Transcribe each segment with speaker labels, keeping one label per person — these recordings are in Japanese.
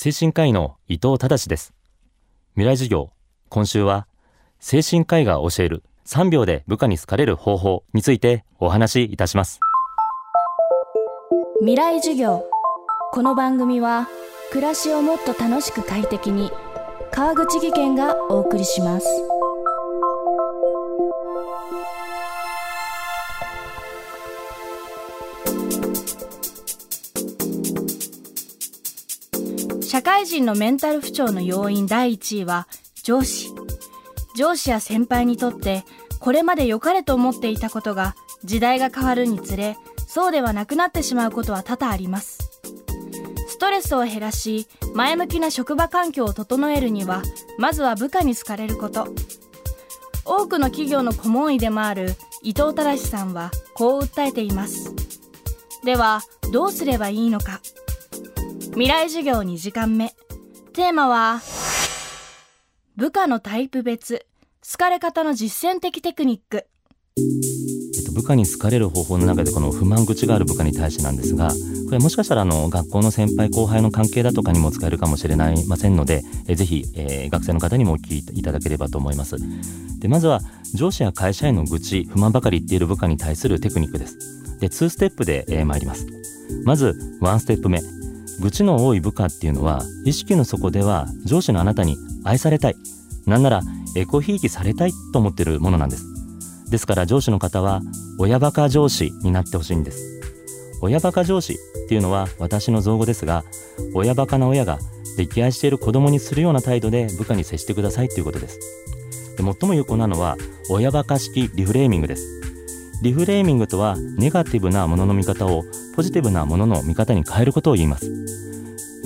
Speaker 1: 精神科医の伊藤忠です。未来授業今週は精神科医が教える3秒で部下に好かれる方法についてお話しいたします。
Speaker 2: 未来授業。この番組は暮らしをもっと楽しく快適に川口義賢がお送りします。社会人のメンタル不調の要因第1位は上司。上司や先輩にとってこれまで良かれと思っていたことが時代が変わるにつれそうではなくなってしまうことは多々あります。ストレスを減らし前向きな職場環境を整えるにはまずは部下に好かれること。多くの企業の顧問医でもある伊藤忠さんはこう訴えています。ではどうすればいいのか。未来授業2時間目。テーマは部下のタイプ別。好かれ方の実践的テクニック。
Speaker 1: えっと、部下に好かれる方法の中でこの不満口がある部下に対してなんですがこれもしかしたらあの学校の先輩後輩の関係だとかにも使えるかもしれない。ませんのでえぜひ、えー、学生の方にもお聞きいただければと思います。でまずは上司や会社への愚痴不満ばかり言っている部下に対するテクニックです。で2ステップで、えー、参ります。まず1ステップ目。愚痴の多い部下っていうのは意識の底では上司のあなたに愛されたい。なんならエコひいきされたいと思ってるものなんです。ですから上司の方は親バカ上司になってほしいんです。親バカ上司っていうのは私の造語ですが親バカな親が溺愛している子供にするような態度で部下に接してくださいということです。で最も有効なのは親バカ式リフレーミングです。リフレーミングとはネガティブなものの見方をポジティブなものの見方に変えることを言います。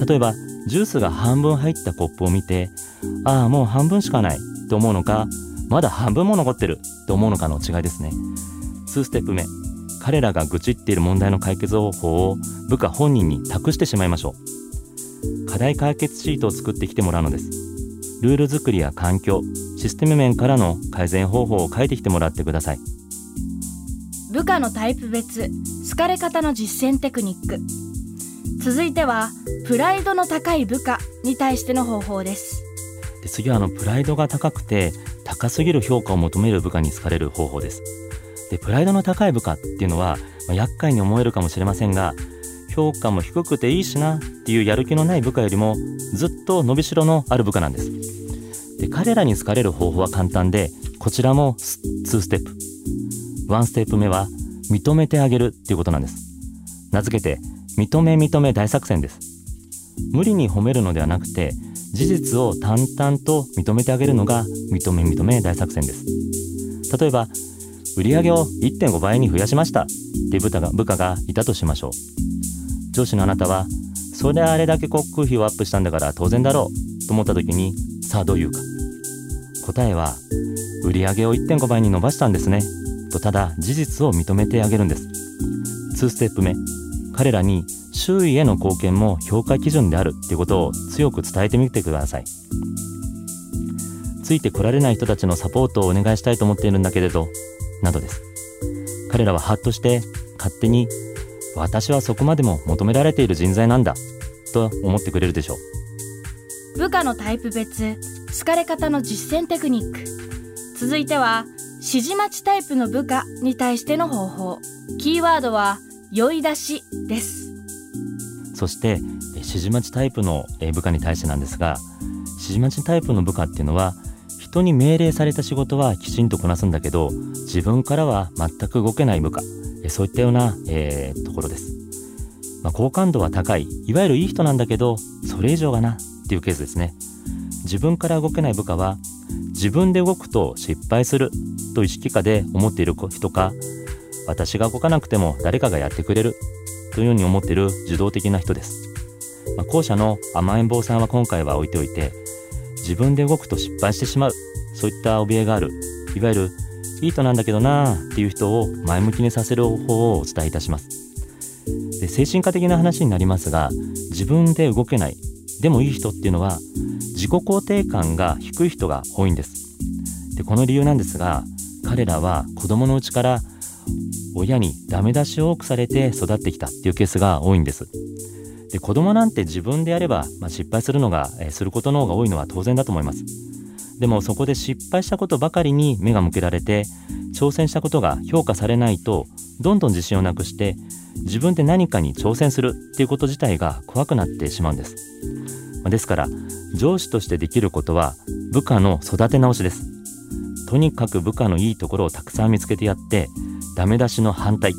Speaker 1: 例えばジュースが半分入ったコップを見てああもう半分しかないと思うのかまだ半分も残ってると思うのかの違いですね。2ステップ目彼らが愚痴っている問題の解決方法を部下本人に託してしまいましょう。課題解決シートを作ってきてもらうのです。ルール作りや環境システム面からの改善方法を書いてきてもらってください。
Speaker 2: 部下のタイプ別好かれ方の実践テクニック。続いてはプライドの高い部下に対しての方法です。
Speaker 1: で次はあのプライドが高くて高すぎる評価を求める部下に好かれる方法です。でプライドの高い部下っていうのは、まあ、厄介に思えるかもしれませんが評価も低くていいしなっていうやる気のない部下よりもずっと伸びしろのある部下なんです。で彼らに好かれる方法は簡単でこちらも2ステップ。1ステップ目は認めてあげるっていうことなんです。名付けて認め認め大作戦です。無理に褒めるのではなくて事実を淡々と認めてあげるのが認め認め大作戦です。例えば売上を1.5倍に増やしました。って部下が部下がいたとしましょう。上司のあなたはそれあれだけ航空費をアップしたんだから当然だろう。と思った時にさあどう言うか。答えは売上を1.5倍に伸ばしたんですね。とただ事実を認めてあげるんです。2ステップ目。彼らに周囲への貢献も評価基準であるっていうことを強く伝えてみてください。ついてこられない人たちのサポートをお願いしたいと思っているんだけれどなどです。彼らはハッとして勝手に私はそこまでも求められている人材なんだと思ってくれるでしょ
Speaker 2: う。部下のタイプ別好かれ方の実践テクニック。続いては指示待ちタイプの部下に対しての方法。キーワードは酔い出しです。
Speaker 1: そして指示待ちタイプの部下に対してなんですが指示待ちタイプの部下っていうのは人に命令された仕事はきちんとこなすんだけど自分からは全く動けない部下。そういったような、えー、ところです、まあ、好感度は高いいわゆるいい人なんだけどそれ以上がなっていうケースですね。自分から動けない部下は自分で動くと失敗すると意識下で思っている人か私が動かなくても誰かがやってくれるというように思っている受動的な人です。まあ、後者の甘えん坊さんは今回は置いておいて自分で動くと失敗してしまうそういった怯えがあるいわゆるいい人なんだけどなーっていう人を前向きにさせる方法をお伝えいたしますで精神科的な話になりますが自分で動けないでもいい人っていうのは自己肯定感が低い人が多いんです。でこの理由なんですが彼らは子供のうちから親にダメ出しを多くされて育ってきたっていうケースが多いんです。で子供なんて自分でやれば、まあ、失敗するのが、えー、することの方が多いのは当然だと思います。でもそこで失敗したことばかりに目が向けられて挑戦したことが評価されないとどんどん自信をなくして自分で何かに挑戦するっていうこと自体が怖くなってしまうんです。ですから上司としてできることは部下の育て直しです。とにかく部下のいいところをたくさん見つけてやってダメ出しの反対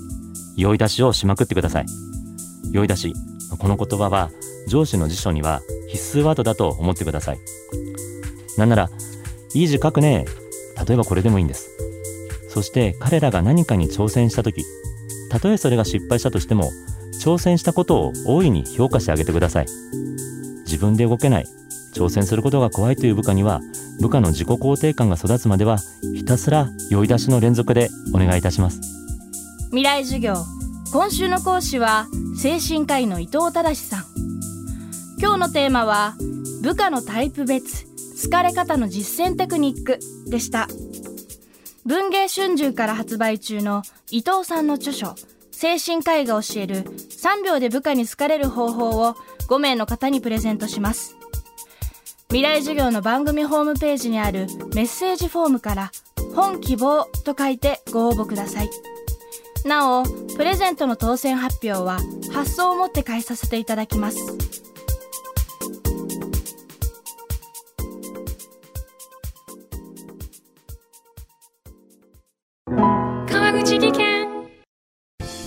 Speaker 1: 酔い出しをしまくってください。酔い出し。この言葉は上司の辞書には必須ワードだと思ってください。なんならいい字書くね。例えばこれでもいいんです。そして彼らが何かに挑戦した時たとえそれが失敗したとしても挑戦したことを大いに評価してあげてください。自分で動けない。挑戦することが怖いという部下には部下の自己肯定感が育つまではひたすら酔い出しの連続でお願いいたします。
Speaker 2: 未来授業。今週の講師は精神科医の伊藤忠さん。今日のテーマは部下のタイプ別。疲れ方の実践テクニックでした。文芸春秋から発売中の伊藤さんの著書精神科医が教える3秒で部下に好かれる方法を5名の方にプレゼントします。未来授業の番組ホームページにあるメッセージフォームから本希望と書いてご応募ください。なおプレゼントの当選発表は発送をもって返させていただきます。